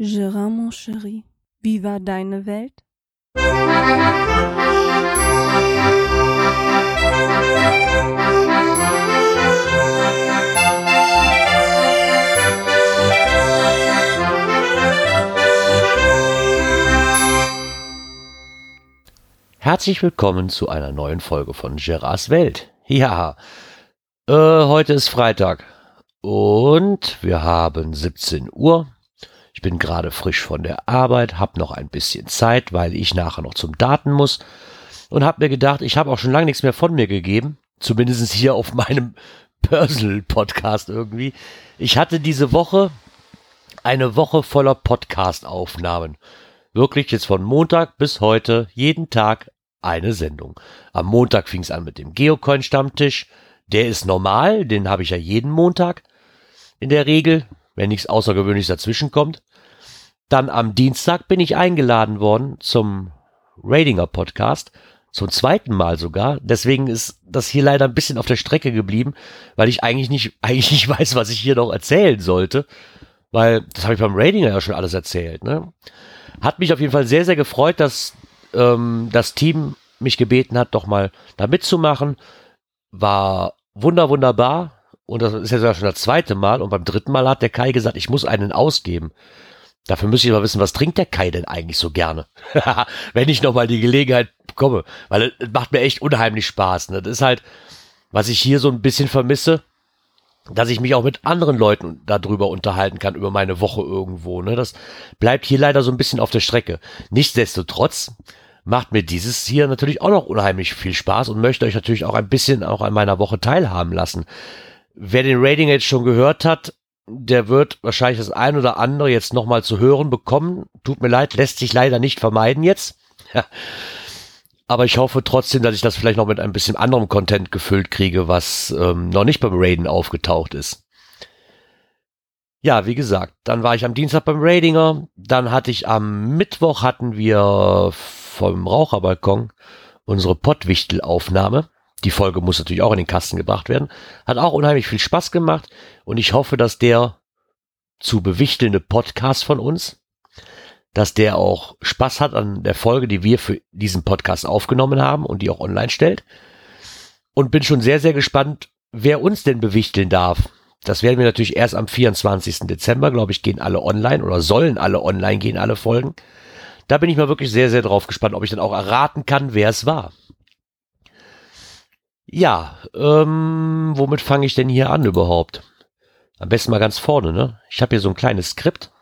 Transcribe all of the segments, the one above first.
Gérard, mon chéri, wie war deine Welt? Herzlich willkommen zu einer neuen Folge von Gerards Welt. Ja, äh, heute ist Freitag und wir haben 17 Uhr. Ich bin gerade frisch von der Arbeit, habe noch ein bisschen Zeit, weil ich nachher noch zum Daten muss und habe mir gedacht, ich habe auch schon lange nichts mehr von mir gegeben, zumindest hier auf meinem Personal Podcast irgendwie. Ich hatte diese Woche eine Woche voller Podcast-Aufnahmen. Wirklich jetzt von Montag bis heute jeden Tag eine Sendung. Am Montag fing es an mit dem Geocoin-Stammtisch. Der ist normal, den habe ich ja jeden Montag in der Regel, wenn nichts Außergewöhnliches dazwischen kommt. Dann am Dienstag bin ich eingeladen worden zum Ratinger Podcast. Zum zweiten Mal sogar. Deswegen ist das hier leider ein bisschen auf der Strecke geblieben, weil ich eigentlich nicht, eigentlich nicht weiß, was ich hier noch erzählen sollte. Weil das habe ich beim Ratinger ja schon alles erzählt. Ne? Hat mich auf jeden Fall sehr, sehr gefreut, dass ähm, das Team mich gebeten hat, doch mal da mitzumachen. War wunder, wunderbar. Und das ist ja schon das zweite Mal. Und beim dritten Mal hat der Kai gesagt, ich muss einen ausgeben. Dafür müsste ich mal wissen, was trinkt der Kai denn eigentlich so gerne? Wenn ich nochmal die Gelegenheit bekomme. Weil es macht mir echt unheimlich Spaß. Ne? Das ist halt, was ich hier so ein bisschen vermisse, dass ich mich auch mit anderen Leuten darüber unterhalten kann, über meine Woche irgendwo. Ne? Das bleibt hier leider so ein bisschen auf der Strecke. Nichtsdestotrotz macht mir dieses hier natürlich auch noch unheimlich viel Spaß und möchte euch natürlich auch ein bisschen auch an meiner Woche teilhaben lassen. Wer den Rating jetzt schon gehört hat, der wird wahrscheinlich das ein oder andere jetzt nochmal zu hören bekommen. Tut mir leid, lässt sich leider nicht vermeiden jetzt. Aber ich hoffe trotzdem, dass ich das vielleicht noch mit ein bisschen anderem Content gefüllt kriege, was ähm, noch nicht beim Raiden aufgetaucht ist. Ja, wie gesagt, dann war ich am Dienstag beim Raidinger. Dann hatte ich am Mittwoch hatten wir vom Raucherbalkon unsere Pottwichtel-Aufnahme. Die Folge muss natürlich auch in den Kasten gebracht werden. Hat auch unheimlich viel Spaß gemacht und ich hoffe, dass der zu bewichtelnde Podcast von uns, dass der auch Spaß hat an der Folge, die wir für diesen Podcast aufgenommen haben und die auch online stellt. Und bin schon sehr, sehr gespannt, wer uns denn bewichteln darf. Das werden wir natürlich erst am 24. Dezember, glaube ich, gehen alle online oder sollen alle online gehen, alle Folgen. Da bin ich mal wirklich sehr, sehr drauf gespannt, ob ich dann auch erraten kann, wer es war. Ja, ähm, womit fange ich denn hier an überhaupt? Am besten mal ganz vorne, ne? Ich habe hier so ein kleines Skript.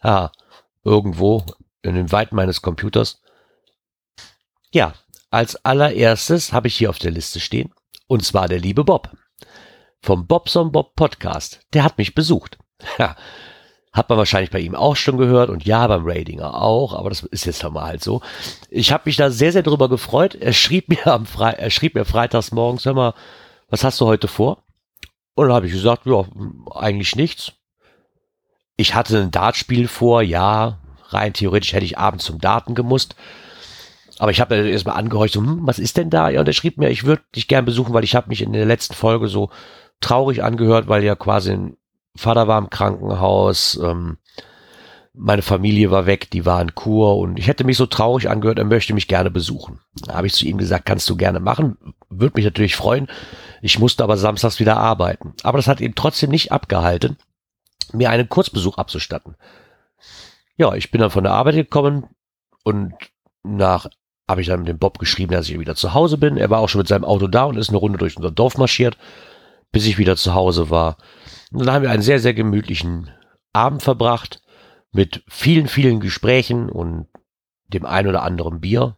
Ah, irgendwo in den Weiten meines Computers. Ja, als allererstes habe ich hier auf der Liste stehen, und zwar der liebe Bob. Vom Bobson Bob Podcast. Der hat mich besucht. Ja, hat man wahrscheinlich bei ihm auch schon gehört und ja, beim Ratinger auch, aber das ist jetzt mal halt so. Ich habe mich da sehr, sehr drüber gefreut. Er schrieb mir am Fre er schrieb mir freitags morgens, hör mal, was hast du heute vor? Und dann habe ich gesagt, ja, eigentlich nichts. Ich hatte ein Dartspiel vor, ja, rein theoretisch hätte ich abends zum Daten gemusst. Aber ich habe erstmal angehorcht, so, hm, was ist denn da? Ja, und er schrieb mir, ich würde dich gern besuchen, weil ich habe mich in der letzten Folge so traurig angehört, weil ja quasi ein Vater war im Krankenhaus, ähm, meine Familie war weg, die war in Kur und ich hätte mich so traurig angehört, er möchte mich gerne besuchen. Da habe ich zu ihm gesagt, kannst du gerne machen, würde mich natürlich freuen. Ich musste aber samstags wieder arbeiten. Aber das hat ihn trotzdem nicht abgehalten, mir einen Kurzbesuch abzustatten. Ja, ich bin dann von der Arbeit gekommen und nach habe ich dann mit dem Bob geschrieben, dass ich wieder zu Hause bin. Er war auch schon mit seinem Auto da und ist eine Runde durch unser Dorf marschiert, bis ich wieder zu Hause war. Und dann haben wir einen sehr, sehr gemütlichen Abend verbracht mit vielen, vielen Gesprächen und dem ein oder anderen Bier.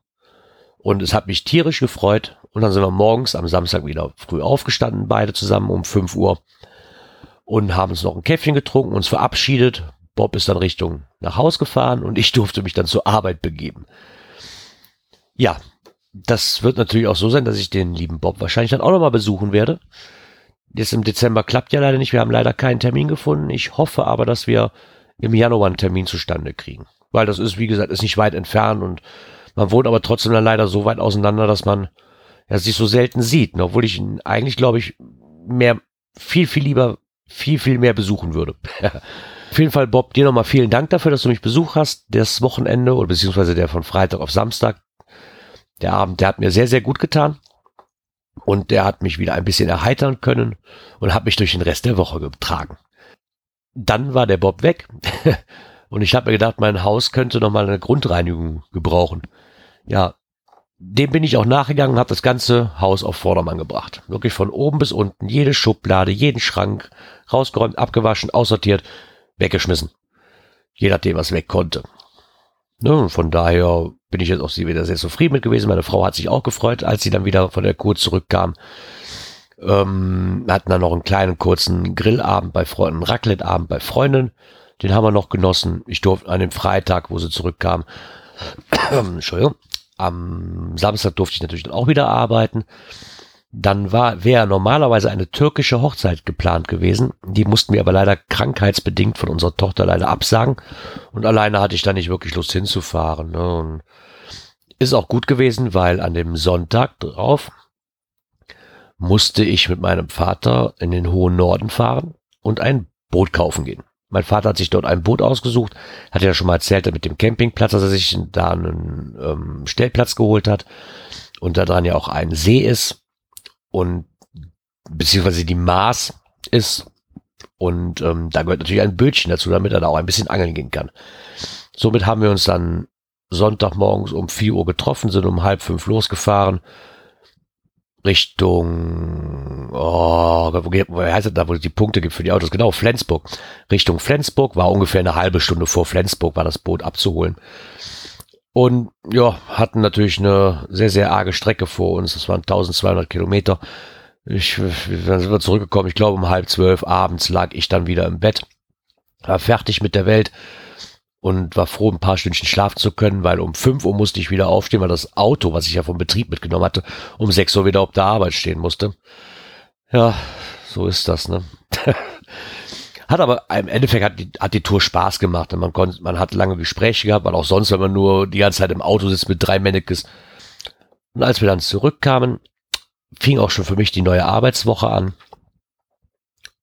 Und es hat mich tierisch gefreut. Und dann sind wir morgens am Samstag wieder früh aufgestanden, beide zusammen um 5 Uhr und haben uns noch ein Käffchen getrunken, uns verabschiedet. Bob ist dann Richtung nach Haus gefahren und ich durfte mich dann zur Arbeit begeben. Ja, das wird natürlich auch so sein, dass ich den lieben Bob wahrscheinlich dann auch nochmal besuchen werde. Jetzt im Dezember klappt ja leider nicht. Wir haben leider keinen Termin gefunden. Ich hoffe aber, dass wir im Januar einen Termin zustande kriegen. Weil das ist, wie gesagt, ist nicht weit entfernt und man wohnt aber trotzdem dann leider so weit auseinander, dass man ja, sich so selten sieht. Ne? Obwohl ich ihn eigentlich, glaube ich, mehr, viel, viel lieber, viel, viel mehr besuchen würde. Auf jeden Fall, Bob, dir nochmal vielen Dank dafür, dass du mich besucht hast, das Wochenende oder beziehungsweise der von Freitag auf Samstag. Der Abend, der hat mir sehr, sehr gut getan. Und der hat mich wieder ein bisschen erheitern können und hat mich durch den Rest der Woche getragen. Dann war der Bob weg und ich habe mir gedacht, mein Haus könnte nochmal eine Grundreinigung gebrauchen. Ja, dem bin ich auch nachgegangen und habe das ganze Haus auf Vordermann gebracht. Wirklich von oben bis unten, jede Schublade, jeden Schrank, rausgeräumt, abgewaschen, aussortiert, weggeschmissen. Je nachdem, was weg konnte. Ne, von daher bin ich jetzt auch wieder sehr zufrieden mit gewesen. Meine Frau hat sich auch gefreut, als sie dann wieder von der Kur zurückkam. Ähm, hatten dann noch einen kleinen kurzen Grillabend bei Freunden, Raclette-Abend bei Freunden. Den haben wir noch genossen. Ich durfte an dem Freitag, wo sie zurückkam, Entschuldigung, am Samstag durfte ich natürlich dann auch wieder arbeiten. Dann war, wäre normalerweise eine türkische Hochzeit geplant gewesen. Die mussten wir aber leider krankheitsbedingt von unserer Tochter leider absagen. Und alleine hatte ich da nicht wirklich Lust hinzufahren. Ne? Und ist auch gut gewesen, weil an dem Sonntag drauf musste ich mit meinem Vater in den hohen Norden fahren und ein Boot kaufen gehen. Mein Vater hat sich dort ein Boot ausgesucht, hat ja schon mal erzählt, mit dem Campingplatz, dass er sich da einen ähm, Stellplatz geholt hat und da dran ja auch ein See ist und beziehungsweise die Maß ist und ähm, da gehört natürlich ein Bötchen dazu, damit er da auch ein bisschen angeln gehen kann. Somit haben wir uns dann Sonntagmorgens um vier Uhr getroffen, sind um halb fünf losgefahren Richtung, oh, wo heißt das da, wo es die Punkte gibt für die Autos? Genau, Flensburg. Richtung Flensburg war ungefähr eine halbe Stunde vor Flensburg, war das Boot abzuholen. Und ja, hatten natürlich eine sehr, sehr arge Strecke vor uns. Das waren 1200 Kilometer. Ich, dann sind wir zurückgekommen. Ich glaube, um halb zwölf abends lag ich dann wieder im Bett. War fertig mit der Welt und war froh, ein paar Stündchen schlafen zu können, weil um fünf Uhr musste ich wieder aufstehen, weil das Auto, was ich ja vom Betrieb mitgenommen hatte, um sechs Uhr wieder auf der Arbeit stehen musste. Ja, so ist das, ne? hat aber im Endeffekt hat die, hat die Tour Spaß gemacht und man konnte, man hat lange Gespräche gehabt, weil auch sonst, wenn man nur die ganze Zeit im Auto sitzt mit drei Männekes. Und als wir dann zurückkamen, fing auch schon für mich die neue Arbeitswoche an.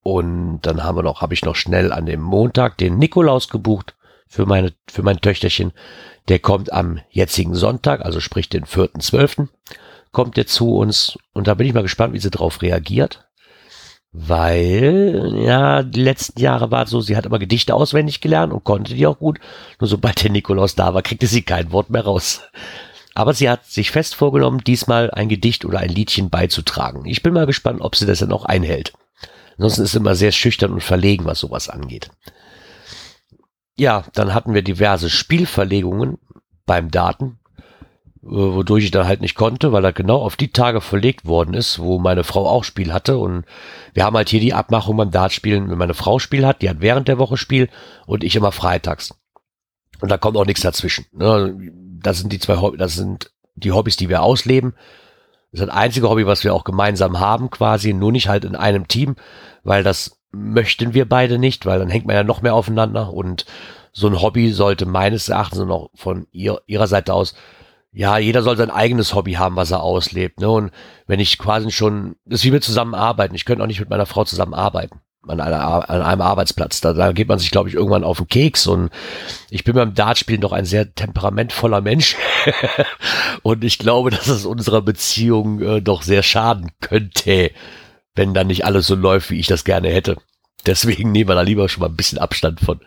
Und dann haben wir noch, habe ich noch schnell an dem Montag den Nikolaus gebucht für meine, für mein Töchterchen. Der kommt am jetzigen Sonntag, also sprich den 4.12. kommt der zu uns und da bin ich mal gespannt, wie sie darauf reagiert. Weil, ja, die letzten Jahre war es so, sie hat immer Gedichte auswendig gelernt und konnte die auch gut. Nur sobald der Nikolaus da war, kriegte sie kein Wort mehr raus. Aber sie hat sich fest vorgenommen, diesmal ein Gedicht oder ein Liedchen beizutragen. Ich bin mal gespannt, ob sie das dann auch einhält. Ansonsten ist sie immer sehr schüchtern und verlegen, was sowas angeht. Ja, dann hatten wir diverse Spielverlegungen beim Daten, wodurch ich dann halt nicht konnte, weil er genau auf die Tage verlegt worden ist, wo meine Frau auch Spiel hatte. Und wir haben halt hier die Abmachung beim Dartspielen, wenn meine Frau Spiel hat, die hat während der Woche Spiel und ich immer freitags. Und da kommt auch nichts dazwischen. Ne? Das sind die zwei Hobby, das sind die Hobbys, die wir ausleben. Das ist das einzige Hobby, was wir auch gemeinsam haben, quasi, nur nicht halt in einem Team, weil das möchten wir beide nicht, weil dann hängt man ja noch mehr aufeinander und so ein Hobby sollte meines Erachtens und auch von ihr, ihrer Seite aus, ja, jeder soll sein eigenes Hobby haben, was er auslebt. Ne? Und wenn ich quasi schon, das ist wie mit zusammenarbeiten. Ich könnte auch nicht mit meiner Frau zusammenarbeiten an, einer, an einem Arbeitsplatz. Da, da geht man sich, glaube ich, irgendwann auf den Keks. Und ich bin beim Dartspielen doch ein sehr temperamentvoller Mensch. und ich glaube, dass es unserer Beziehung äh, doch sehr schaden könnte wenn dann nicht alles so läuft, wie ich das gerne hätte. Deswegen nehmen wir da lieber schon mal ein bisschen Abstand von.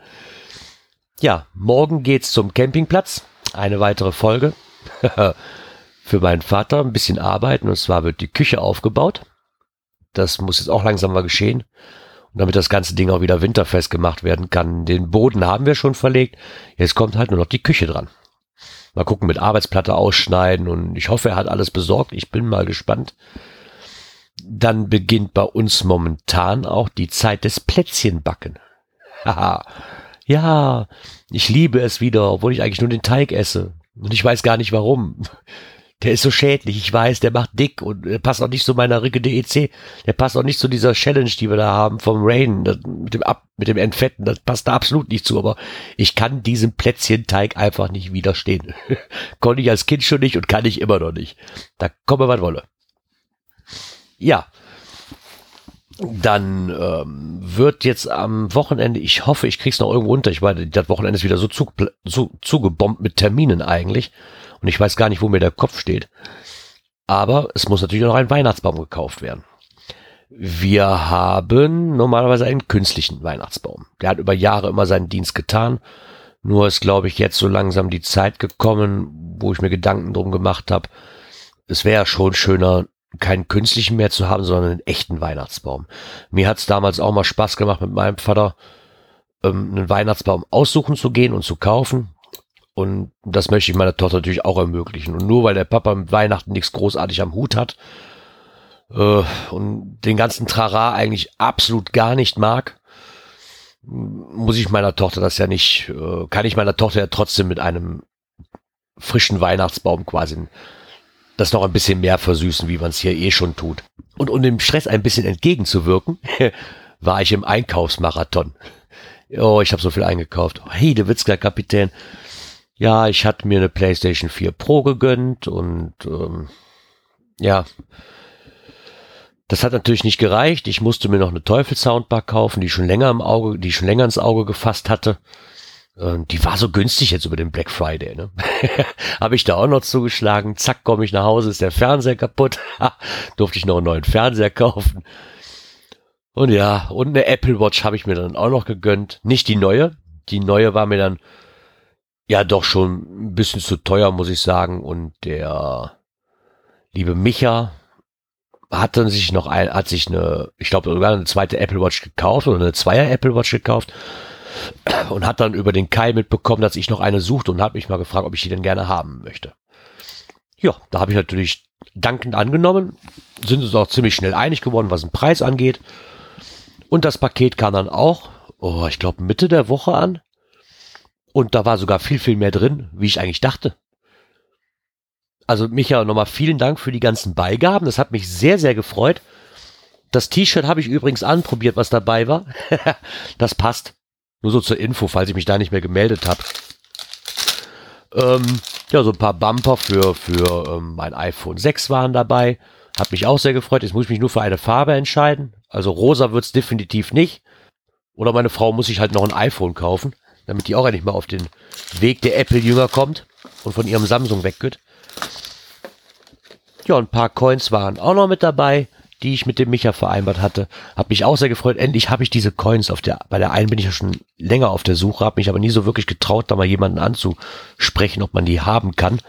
Ja, morgen geht's zum Campingplatz. Eine weitere Folge. Für meinen Vater ein bisschen arbeiten und zwar wird die Küche aufgebaut. Das muss jetzt auch langsam mal geschehen. Und damit das ganze Ding auch wieder winterfest gemacht werden kann. Den Boden haben wir schon verlegt. Jetzt kommt halt nur noch die Küche dran. Mal gucken, mit Arbeitsplatte ausschneiden und ich hoffe, er hat alles besorgt. Ich bin mal gespannt dann beginnt bei uns momentan auch die Zeit des Plätzchenbacken. Haha. ja, ich liebe es wieder, obwohl ich eigentlich nur den Teig esse. Und ich weiß gar nicht warum. Der ist so schädlich, ich weiß, der macht dick und der passt auch nicht zu meiner Ricke DEC. Der passt auch nicht zu dieser Challenge, die wir da haben vom Rain, das, mit dem Ab, mit dem Entfetten, das passt da absolut nicht zu, aber ich kann diesem Plätzchenteig einfach nicht widerstehen. Konnte ich als Kind schon nicht und kann ich immer noch nicht. Da komme was wolle. Ja. Dann ähm, wird jetzt am Wochenende, ich hoffe, ich krieg's noch irgendwo unter. Ich meine, das Wochenende ist wieder so, zu, so zugebombt mit Terminen eigentlich. Und ich weiß gar nicht, wo mir der Kopf steht. Aber es muss natürlich noch ein Weihnachtsbaum gekauft werden. Wir haben normalerweise einen künstlichen Weihnachtsbaum. Der hat über Jahre immer seinen Dienst getan. Nur ist, glaube ich, jetzt so langsam die Zeit gekommen, wo ich mir Gedanken drum gemacht habe. Es wäre schon schöner, keinen künstlichen mehr zu haben, sondern einen echten Weihnachtsbaum. Mir hat es damals auch mal Spaß gemacht, mit meinem Vater ähm, einen Weihnachtsbaum aussuchen zu gehen und zu kaufen. Und das möchte ich meiner Tochter natürlich auch ermöglichen. Und nur weil der Papa mit Weihnachten nichts großartig am Hut hat äh, und den ganzen Trara eigentlich absolut gar nicht mag, muss ich meiner Tochter das ja nicht, äh, kann ich meiner Tochter ja trotzdem mit einem frischen Weihnachtsbaum quasi das noch ein bisschen mehr versüßen, wie man es hier eh schon tut. Und um dem Stress ein bisschen entgegenzuwirken, war ich im Einkaufsmarathon. Oh, ich habe so viel eingekauft. Hey, der Witzker Kapitän, ja, ich hatte mir eine PlayStation 4 Pro gegönnt und ähm, ja, das hat natürlich nicht gereicht. Ich musste mir noch eine Teufel-Soundbar kaufen, die schon länger im Auge, die schon länger ins Auge gefasst hatte. Und die war so günstig jetzt über den Black Friday. Ne? Habe ich da auch noch zugeschlagen. Zack, komme ich nach Hause, ist der Fernseher kaputt. Durfte ich noch einen neuen Fernseher kaufen. Und ja, und eine Apple Watch habe ich mir dann auch noch gegönnt. Nicht die neue. Die neue war mir dann ja doch schon ein bisschen zu teuer, muss ich sagen. Und der liebe Micha hat dann sich noch ein, hat sich eine, ich glaube sogar eine zweite Apple Watch gekauft oder eine Zweier Apple Watch gekauft und hat dann über den Kai mitbekommen, dass ich noch eine suchte und hat mich mal gefragt, ob ich die denn gerne haben möchte. Ja, da habe ich natürlich dankend angenommen, sind uns auch ziemlich schnell einig geworden, was den Preis angeht. Und das Paket kam dann auch, oh, ich glaube Mitte der Woche an. Und da war sogar viel, viel mehr drin, wie ich eigentlich dachte. Also Micha, nochmal vielen Dank für die ganzen Beigaben. Das hat mich sehr, sehr gefreut. Das T-Shirt habe ich übrigens anprobiert, was dabei war. das passt. Nur so zur Info, falls ich mich da nicht mehr gemeldet habe. Ähm, ja, so ein paar Bumper für, für ähm, mein iPhone 6 waren dabei. Hat mich auch sehr gefreut. Jetzt muss ich mich nur für eine Farbe entscheiden. Also rosa wird's definitiv nicht. Oder meine Frau muss sich halt noch ein iPhone kaufen damit die auch endlich mal auf den Weg der Apple-Jünger kommt und von ihrem Samsung weggeht. Ja, ein paar Coins waren auch noch mit dabei, die ich mit dem Micha vereinbart hatte. Hab mich auch sehr gefreut. Endlich habe ich diese Coins auf der, bei der einen bin ich ja schon länger auf der Suche, habe mich aber nie so wirklich getraut, da mal jemanden anzusprechen, ob man die haben kann.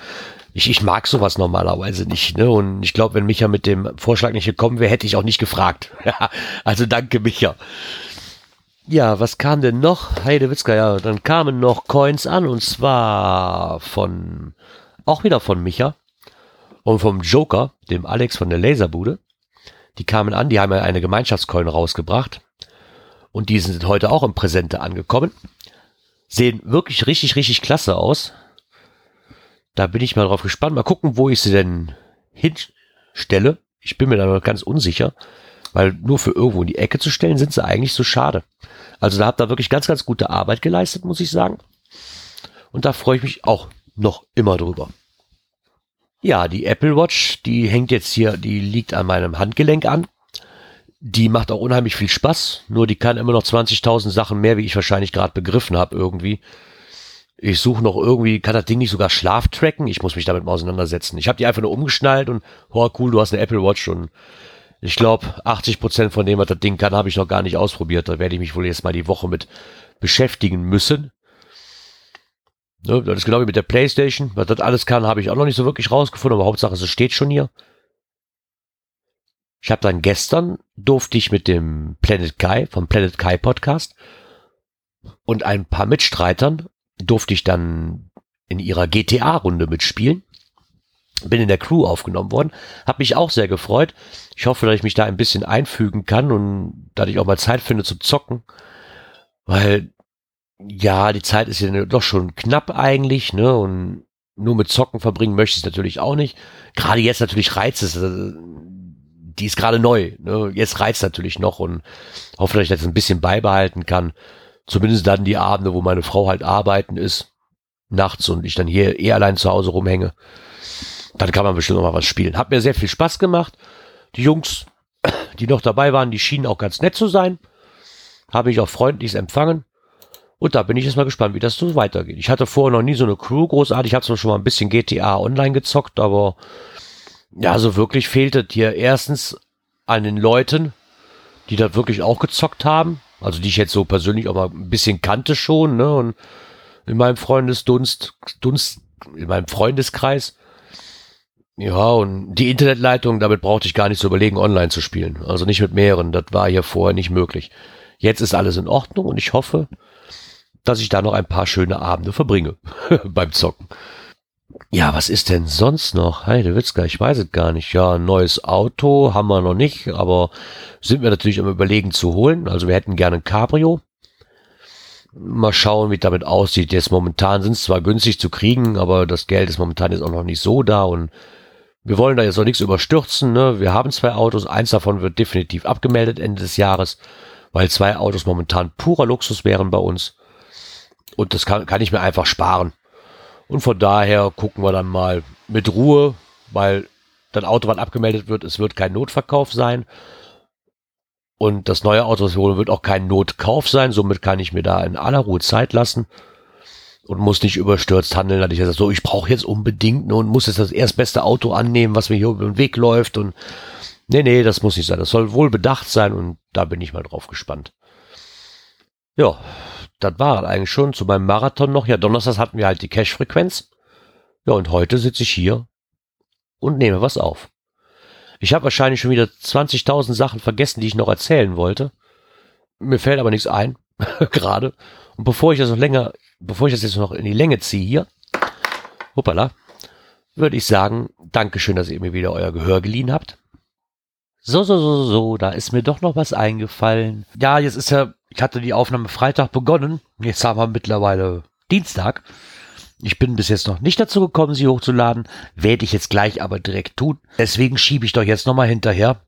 Ich, ich mag sowas normalerweise nicht, ne? Und ich glaube, wenn Micha mit dem Vorschlag nicht gekommen wäre, hätte ich auch nicht gefragt. also danke, Micha. Ja, was kam denn noch? Heidewitzka, ja, dann kamen noch Coins an und zwar von, auch wieder von Micha und vom Joker, dem Alex von der Laserbude. Die kamen an, die haben ja eine Gemeinschaftscoin rausgebracht und die sind heute auch im Präsente angekommen. Sehen wirklich richtig, richtig klasse aus. Da bin ich mal drauf gespannt. Mal gucken, wo ich sie denn hinstelle. Ich bin mir da noch ganz unsicher, weil nur für irgendwo in die Ecke zu stellen, sind sie eigentlich so schade. Also da habt ihr wirklich ganz, ganz gute Arbeit geleistet, muss ich sagen. Und da freue ich mich auch noch immer drüber. Ja, die Apple Watch, die hängt jetzt hier, die liegt an meinem Handgelenk an. Die macht auch unheimlich viel Spaß, nur die kann immer noch 20.000 Sachen mehr, wie ich wahrscheinlich gerade begriffen habe irgendwie. Ich suche noch irgendwie, kann das Ding nicht sogar Schlaf tracken? Ich muss mich damit mal auseinandersetzen. Ich habe die einfach nur umgeschnallt und, oh cool, du hast eine Apple Watch und ich glaube, 80 Prozent von dem, was das Ding kann, habe ich noch gar nicht ausprobiert. Da werde ich mich wohl jetzt mal die Woche mit beschäftigen müssen. Ne, das ist genau wie mit der Playstation. Was das alles kann, habe ich auch noch nicht so wirklich rausgefunden, aber Hauptsache, es steht schon hier. Ich habe dann gestern, durfte ich mit dem Planet Kai, vom Planet Kai Podcast und ein paar Mitstreitern, durfte ich dann in ihrer GTA-Runde mitspielen bin in der Crew aufgenommen worden, habe mich auch sehr gefreut. Ich hoffe, dass ich mich da ein bisschen einfügen kann und dass ich auch mal Zeit finde zu zocken, weil ja, die Zeit ist ja doch schon knapp eigentlich, ne? Und nur mit Zocken verbringen möchte ich es natürlich auch nicht. Gerade jetzt natürlich reizt es. Also, die ist gerade neu. Ne? Jetzt reizt natürlich noch und hoffe, dass ich das ein bisschen beibehalten kann. Zumindest dann die Abende, wo meine Frau halt arbeiten ist, nachts und ich dann hier eh allein zu Hause rumhänge dann kann man bestimmt noch mal was spielen. Hat mir sehr viel Spaß gemacht. Die Jungs die noch dabei waren, die schienen auch ganz nett zu sein. Habe ich auch freundlich empfangen. Und da bin ich jetzt mal gespannt, wie das so weitergeht. Ich hatte vorher noch nie so eine Crew großartig. Ich habe schon mal ein bisschen GTA online gezockt, aber ja, so wirklich fehlte dir erstens an den Leuten, die da wirklich auch gezockt haben. Also die ich jetzt so persönlich auch mal ein bisschen kannte schon, ne? Und in meinem Freundesdunst, Dunst, in meinem Freundeskreis. Ja, und die Internetleitung, damit brauchte ich gar nicht zu überlegen, online zu spielen. Also nicht mit mehreren. Das war hier vorher nicht möglich. Jetzt ist alles in Ordnung und ich hoffe, dass ich da noch ein paar schöne Abende verbringe beim Zocken. Ja, was ist denn sonst noch? Heide Witzka, ich weiß es gar nicht. Ja, ein neues Auto haben wir noch nicht, aber sind wir natürlich am überlegen zu holen. Also wir hätten gerne ein Cabrio. Mal schauen, wie damit aussieht. Jetzt momentan sind es zwar günstig zu kriegen, aber das Geld ist momentan jetzt auch noch nicht so da und wir wollen da jetzt auch nichts überstürzen. Ne? Wir haben zwei Autos, eins davon wird definitiv abgemeldet Ende des Jahres, weil zwei Autos momentan purer Luxus wären bei uns. Und das kann, kann ich mir einfach sparen. Und von daher gucken wir dann mal mit Ruhe, weil das Auto, was abgemeldet wird, es wird kein Notverkauf sein. Und das neue Auto, das wir holen, wird auch kein Notkauf sein. Somit kann ich mir da in aller Ruhe Zeit lassen und muss nicht überstürzt handeln. Da ich gesagt, so, ich brauche jetzt unbedingt und muss jetzt das erstbeste Auto annehmen, was mir hier über den Weg läuft. Und nee, nee, das muss nicht sein. Das soll wohl bedacht sein und da bin ich mal drauf gespannt. Ja, das war eigentlich schon zu meinem Marathon noch. Ja, Donnerstag hatten wir halt die Cash-Frequenz. Ja, und heute sitze ich hier und nehme was auf. Ich habe wahrscheinlich schon wieder 20.000 Sachen vergessen, die ich noch erzählen wollte. Mir fällt aber nichts ein, gerade. Und bevor ich das noch länger, bevor ich das jetzt noch in die Länge ziehe hier, hoppala, würde ich sagen, Dankeschön, dass ihr mir wieder euer Gehör geliehen habt. So, so, so, so, da ist mir doch noch was eingefallen. Ja, jetzt ist ja ich hatte die Aufnahme Freitag begonnen. Jetzt haben wir mittlerweile Dienstag. Ich bin bis jetzt noch nicht dazu gekommen, sie hochzuladen. Werde ich jetzt gleich aber direkt tun. Deswegen schiebe ich doch jetzt nochmal hinterher,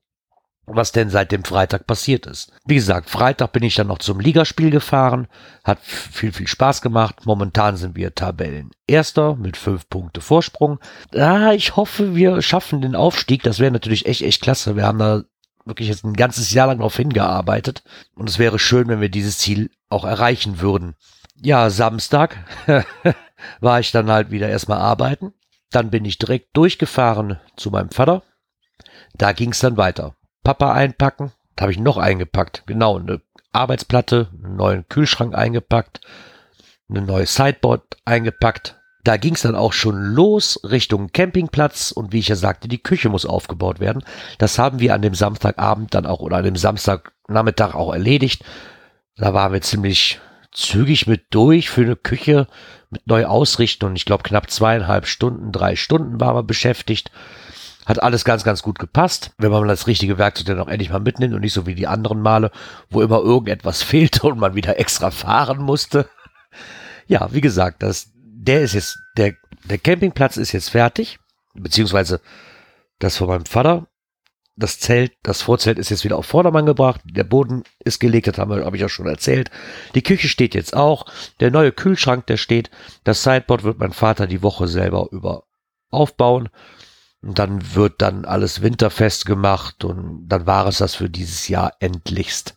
was denn seit dem Freitag passiert ist. Wie gesagt, Freitag bin ich dann noch zum Ligaspiel gefahren. Hat viel, viel Spaß gemacht. Momentan sind wir Tabellen Erster mit fünf Punkte Vorsprung. Ah, ich hoffe, wir schaffen den Aufstieg. Das wäre natürlich echt, echt klasse. Wir haben da wirklich jetzt ein ganzes Jahr lang darauf hingearbeitet. Und es wäre schön, wenn wir dieses Ziel auch erreichen würden. Ja, Samstag war ich dann halt wieder erstmal arbeiten. Dann bin ich direkt durchgefahren zu meinem Vater. Da ging es dann weiter. Papa einpacken, da habe ich noch eingepackt. Genau, eine Arbeitsplatte, einen neuen Kühlschrank eingepackt, eine neue Sideboard eingepackt, da ging es dann auch schon los Richtung Campingplatz und wie ich ja sagte, die Küche muss aufgebaut werden. Das haben wir an dem Samstagabend dann auch oder an dem Samstagnachmittag auch erledigt. Da waren wir ziemlich zügig mit durch für eine Küche mit neu ausrichten und ich glaube knapp zweieinhalb Stunden, drei Stunden waren wir beschäftigt. Hat alles ganz, ganz gut gepasst, wenn man das richtige Werkzeug dann auch endlich mal mitnimmt und nicht so wie die anderen Male, wo immer irgendetwas fehlte und man wieder extra fahren musste. Ja, wie gesagt, das der ist jetzt, der, der Campingplatz ist jetzt fertig, beziehungsweise das von meinem Vater. Das Zelt, das Vorzelt ist jetzt wieder auf Vordermann gebracht. Der Boden ist gelegt, das habe hab ich ja schon erzählt. Die Küche steht jetzt auch. Der neue Kühlschrank, der steht. Das Sideboard wird mein Vater die Woche selber über aufbauen. Und dann wird dann alles winterfest gemacht und dann war es das für dieses Jahr endlichst.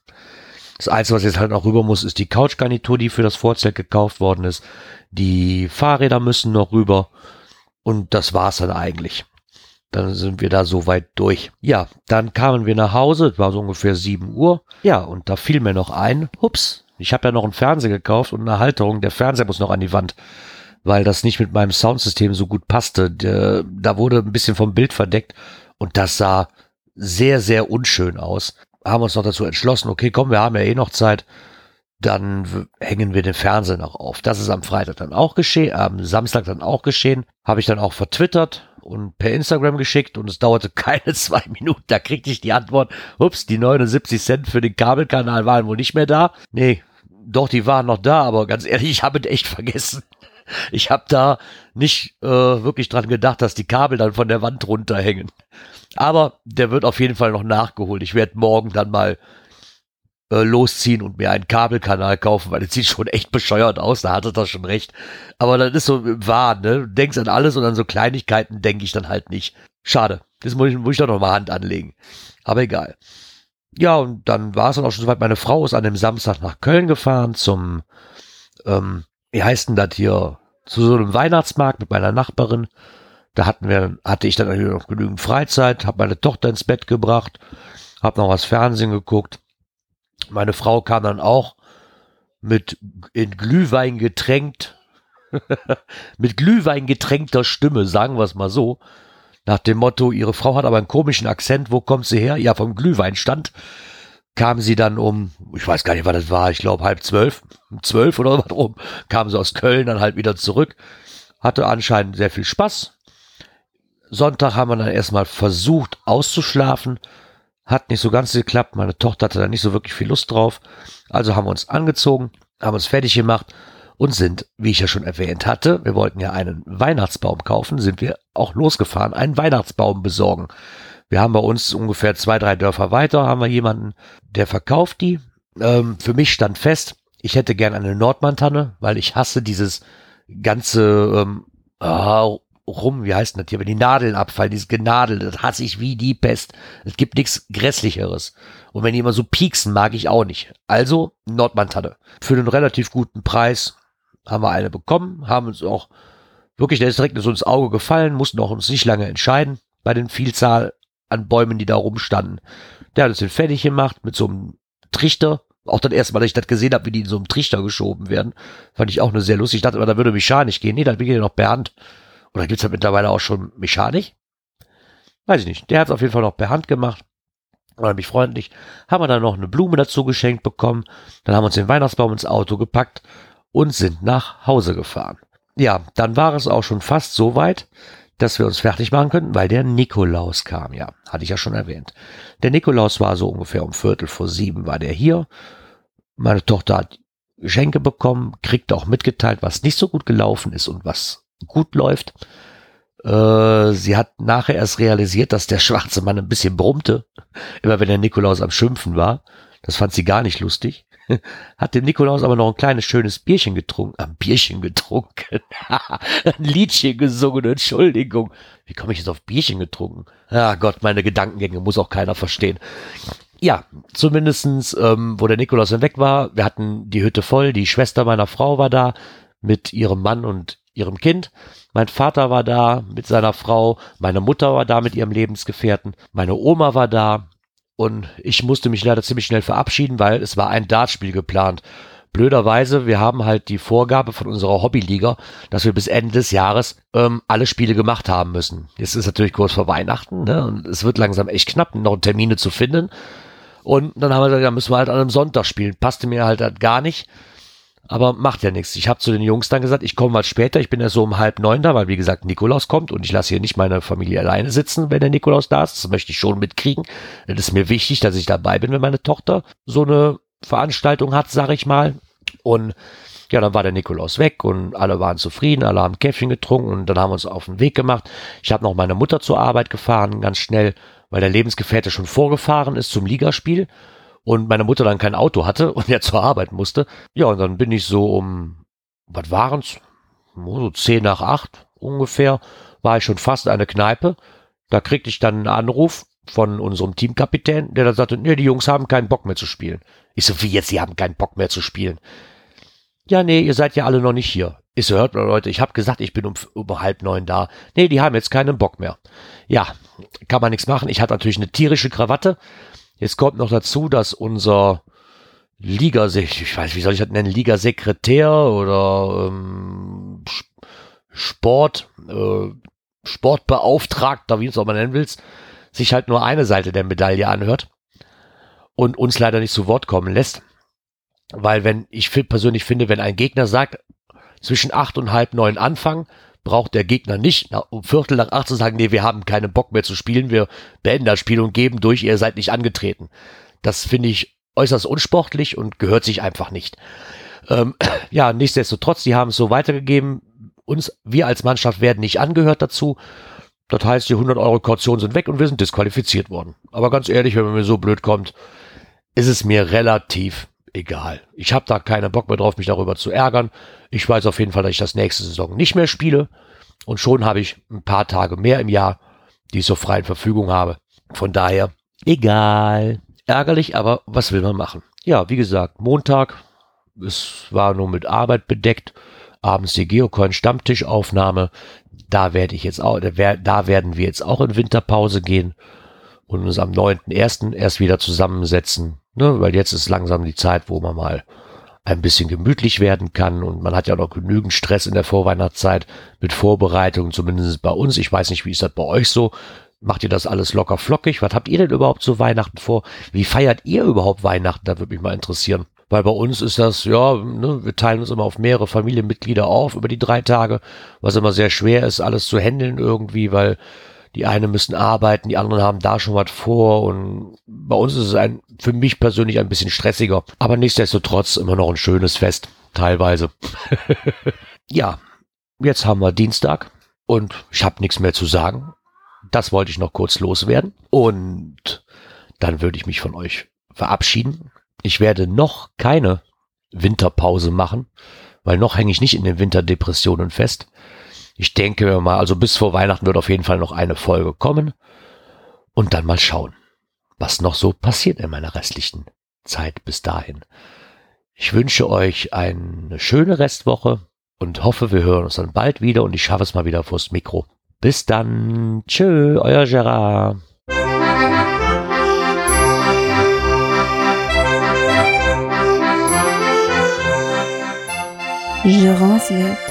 Das Einzige, was jetzt halt noch rüber muss, ist die Couchgarnitur, die für das Vorzelt gekauft worden ist. Die Fahrräder müssen noch rüber. Und das war's dann eigentlich. Dann sind wir da so weit durch. Ja, dann kamen wir nach Hause, es war so ungefähr 7 Uhr. Ja, und da fiel mir noch ein, hups, ich habe ja noch einen Fernseher gekauft und eine Halterung. Der Fernseher muss noch an die Wand, weil das nicht mit meinem Soundsystem so gut passte. Da wurde ein bisschen vom Bild verdeckt und das sah sehr, sehr unschön aus haben uns noch dazu entschlossen, okay, komm, wir haben ja eh noch Zeit, dann hängen wir den Fernseher noch auf. Das ist am Freitag dann auch geschehen, am Samstag dann auch geschehen. Habe ich dann auch vertwittert und per Instagram geschickt und es dauerte keine zwei Minuten. Da kriegte ich die Antwort, ups, die 79 Cent für den Kabelkanal waren wohl nicht mehr da. Nee, doch, die waren noch da, aber ganz ehrlich, ich habe es echt vergessen. Ich habe da nicht äh, wirklich dran gedacht, dass die Kabel dann von der Wand runterhängen. Aber der wird auf jeden Fall noch nachgeholt. Ich werde morgen dann mal äh, losziehen und mir einen Kabelkanal kaufen, weil das sieht schon echt bescheuert aus. Da hatte er schon recht. Aber das ist so wahr, ne? Du denkst an alles und an so Kleinigkeiten denke ich dann halt nicht. Schade. Das muss ich, muss ich doch noch mal Hand anlegen. Aber egal. Ja, und dann war es dann auch schon soweit. Meine Frau ist an dem Samstag nach Köln gefahren zum, ähm, wie heißt denn das hier, zu so einem Weihnachtsmarkt mit meiner Nachbarin. Da hatten wir, hatte ich dann noch genügend Freizeit, habe meine Tochter ins Bett gebracht, habe noch was Fernsehen geguckt. Meine Frau kam dann auch mit in Glühwein getränkt, mit Glühwein getränkter Stimme, sagen wir es mal so, nach dem Motto, ihre Frau hat aber einen komischen Akzent, wo kommt sie her? Ja, vom Glühweinstand kam sie dann um, ich weiß gar nicht, was das war, ich glaube halb zwölf, zwölf oder was rum, kam sie aus Köln dann halt wieder zurück, hatte anscheinend sehr viel Spaß. Sonntag haben wir dann erstmal versucht auszuschlafen, hat nicht so ganz geklappt, meine Tochter hatte da nicht so wirklich viel Lust drauf, also haben wir uns angezogen, haben uns fertig gemacht und sind, wie ich ja schon erwähnt hatte, wir wollten ja einen Weihnachtsbaum kaufen, sind wir auch losgefahren, einen Weihnachtsbaum besorgen. Wir haben bei uns ungefähr zwei, drei Dörfer weiter, haben wir jemanden, der verkauft die. Ähm, für mich stand fest, ich hätte gern eine Nordmantanne, weil ich hasse dieses ganze ähm, oh, rum, wie heißt das hier, wenn die Nadeln abfallen, dieses Genadel, das hasse ich wie die Pest. Es gibt nichts Grässlicheres. Und wenn die immer so pieksen, mag ich auch nicht. Also Nordmantanne. Für einen relativ guten Preis haben wir eine bekommen, haben uns auch wirklich, der ist direkt so ins Auge gefallen, mussten auch uns nicht lange entscheiden bei den Vielzahl an Bäumen, die da rumstanden. Der hat uns den fertig gemacht mit so einem Trichter. Auch dann erst mal, dass ich das gesehen habe, wie die in so einem Trichter geschoben werden. Fand ich auch eine sehr lustig. Ich dachte immer, da würde mechanisch gehen. Nee, da geht ja noch per Hand. Oder gibt's halt mittlerweile auch schon mechanisch? Weiß ich nicht. Der hat es auf jeden Fall noch per Hand gemacht. War mich freundlich. Haben wir dann noch eine Blume dazu geschenkt bekommen. Dann haben wir uns den Weihnachtsbaum ins Auto gepackt und sind nach Hause gefahren. Ja, dann war es auch schon fast so weit, dass wir uns fertig machen könnten, weil der Nikolaus kam, ja, hatte ich ja schon erwähnt. Der Nikolaus war so ungefähr um Viertel vor sieben war der hier. Meine Tochter hat Geschenke bekommen, kriegt auch mitgeteilt, was nicht so gut gelaufen ist und was gut läuft. Äh, sie hat nachher erst realisiert, dass der schwarze Mann ein bisschen brummte, immer wenn der Nikolaus am Schimpfen war. Das fand sie gar nicht lustig. hat dem Nikolaus aber noch ein kleines schönes Bierchen getrunken, ein Bierchen getrunken, ein Liedchen gesungen, Entschuldigung. Wie komme ich jetzt auf Bierchen getrunken? Ah Gott, meine Gedankengänge muss auch keiner verstehen. Ja, zumindestens, ähm, wo der Nikolaus dann weg war, wir hatten die Hütte voll, die Schwester meiner Frau war da mit ihrem Mann und ihrem Kind. Mein Vater war da mit seiner Frau, meine Mutter war da mit ihrem Lebensgefährten, meine Oma war da, und ich musste mich leider ziemlich schnell verabschieden, weil es war ein Dartspiel geplant. Blöderweise, wir haben halt die Vorgabe von unserer Hobbyliga, dass wir bis Ende des Jahres ähm, alle Spiele gemacht haben müssen. Jetzt ist natürlich kurz vor Weihnachten, ne? Und es wird langsam echt knapp, noch Termine zu finden. Und dann haben wir gesagt, ja, müssen wir halt an einem Sonntag spielen. Passte mir halt, halt gar nicht. Aber macht ja nichts. Ich habe zu den Jungs dann gesagt, ich komme mal später. Ich bin ja so um halb neun da, weil wie gesagt Nikolaus kommt und ich lasse hier nicht meine Familie alleine sitzen, wenn der Nikolaus da ist. Das möchte ich schon mitkriegen. Es ist mir wichtig, dass ich dabei bin, wenn meine Tochter so eine Veranstaltung hat, sag ich mal. Und ja, dann war der Nikolaus weg und alle waren zufrieden, alle haben Käffchen getrunken und dann haben wir uns auf den Weg gemacht. Ich habe noch meine Mutter zur Arbeit gefahren, ganz schnell, weil der Lebensgefährte schon vorgefahren ist zum Ligaspiel und meine Mutter dann kein Auto hatte und er zur Arbeit musste. Ja, und dann bin ich so um, was waren's? So zehn nach acht ungefähr, war ich schon fast eine Kneipe. Da kriegte ich dann einen Anruf von unserem Teamkapitän, der dann sagte, nee, die Jungs haben keinen Bock mehr zu spielen. Ich so, wie jetzt, sie haben keinen Bock mehr zu spielen? Ja, nee, ihr seid ja alle noch nicht hier. Ich so, hört mal Leute, ich habe gesagt, ich bin um, um halb neun da. Nee, die haben jetzt keinen Bock mehr. Ja, kann man nichts machen. Ich hatte natürlich eine tierische Krawatte, Jetzt kommt noch dazu, dass unser Liga, ich weiß, wie soll ich das nennen, Liga-Sekretär oder ähm, Sport, äh, Sportbeauftragter, wie du es auch mal nennen willst, sich halt nur eine Seite der Medaille anhört und uns leider nicht zu Wort kommen lässt. Weil wenn, ich persönlich finde, wenn ein Gegner sagt, zwischen acht und halb neun anfangen, braucht der Gegner nicht um Viertel nach acht zu sagen, nee, wir haben keinen Bock mehr zu spielen, wir beenden das Spiel und geben durch, ihr seid nicht angetreten. Das finde ich äußerst unsportlich und gehört sich einfach nicht. Ähm, ja, nichtsdestotrotz, die haben es so weitergegeben. Uns, wir als Mannschaft werden nicht angehört dazu. Das heißt, die 100 Euro Kaution sind weg und wir sind disqualifiziert worden. Aber ganz ehrlich, wenn man mir so blöd kommt, ist es mir relativ egal. Ich habe da keinen Bock mehr drauf, mich darüber zu ärgern. Ich weiß auf jeden Fall, dass ich das nächste Saison nicht mehr spiele. Und schon habe ich ein paar Tage mehr im Jahr. die ich so frei in Verfügung habe. Von daher, egal. Ärgerlich, aber was will man machen? Ja, wie gesagt, Montag, es war nur mit Arbeit bedeckt. Abends die Geocoin Stammtischaufnahme. Da werde ich jetzt auch, da werden wir jetzt auch in Winterpause gehen und uns am 9.1. erst wieder zusammensetzen. Ne? Weil jetzt ist langsam die Zeit, wo man mal ein bisschen gemütlich werden kann und man hat ja noch genügend Stress in der Vorweihnachtszeit mit Vorbereitungen, zumindest bei uns. Ich weiß nicht, wie ist das bei euch so? Macht ihr das alles locker flockig? Was habt ihr denn überhaupt zu Weihnachten vor? Wie feiert ihr überhaupt Weihnachten? Da würde mich mal interessieren. Weil bei uns ist das, ja, ne, wir teilen uns immer auf mehrere Familienmitglieder auf über die drei Tage, was immer sehr schwer ist, alles zu handeln irgendwie, weil die einen müssen arbeiten, die anderen haben da schon was vor und bei uns ist es ein, für mich persönlich ein bisschen stressiger, aber nichtsdestotrotz immer noch ein schönes Fest, teilweise. ja, jetzt haben wir Dienstag und ich habe nichts mehr zu sagen. Das wollte ich noch kurz loswerden und dann würde ich mich von euch verabschieden. Ich werde noch keine Winterpause machen, weil noch hänge ich nicht in den Winterdepressionen fest. Ich denke mal, also bis vor Weihnachten wird auf jeden Fall noch eine Folge kommen. Und dann mal schauen, was noch so passiert in meiner restlichen Zeit bis dahin. Ich wünsche euch eine schöne Restwoche und hoffe, wir hören uns dann bald wieder und ich schaffe es mal wieder vors Mikro. Bis dann. Tschö, euer Gerard. Gerards Welt